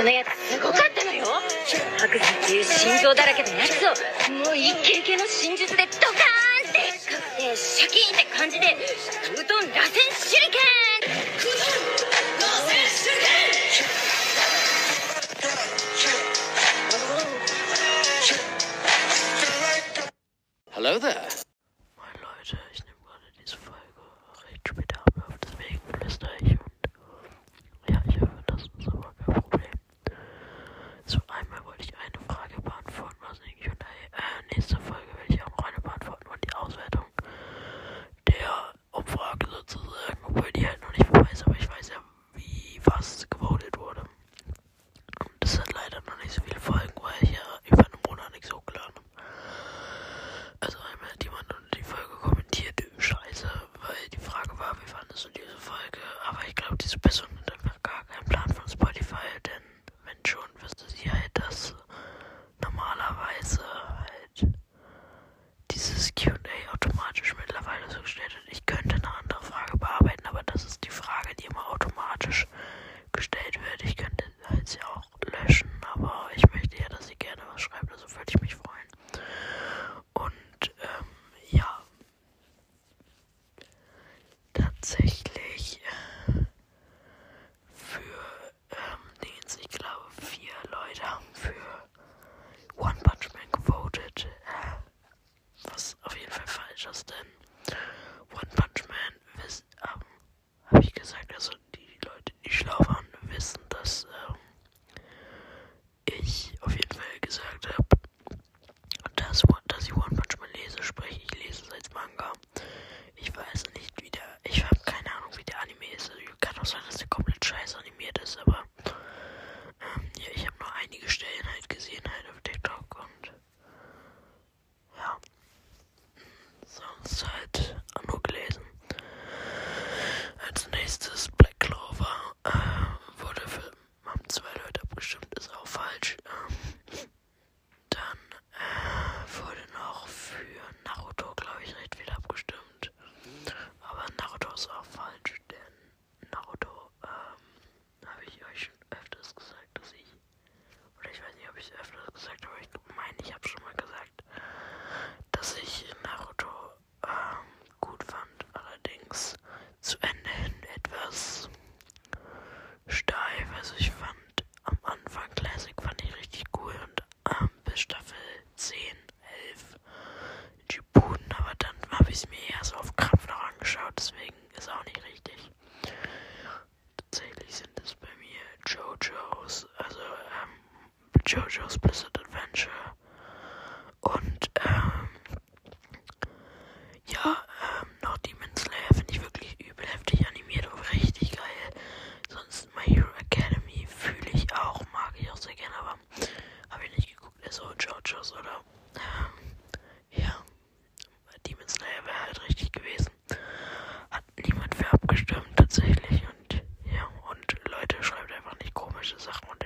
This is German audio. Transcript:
そのやつすごかったのよ白山っていう心臓だらけのやつをもう一軒系の真術でドカーンって覚醒シャキーンって感じでうどん螺旋手裏剣うどん螺旋手裏剣 Hello there. Moin Leute, ich nehme gerade diese Folge Rätselbedarf auf, deswegen flüstere ich tatsächlich äh, für ähm, Dings, ich glaube, vier Leute haben für One Punch Man gewotet. Äh, was auf jeden Fall falsch ist, denn One Punch Man habe ich es mir erst auf Krampf noch angeschaut, deswegen ist auch nicht richtig. Tatsächlich sind es bei mir JoJo's, also ähm, JoJo's Blizzard Adventure. Und ähm, ja, abgestimmt tatsächlich. Und ja, und Leute, schreibt einfach nicht komische Sachen und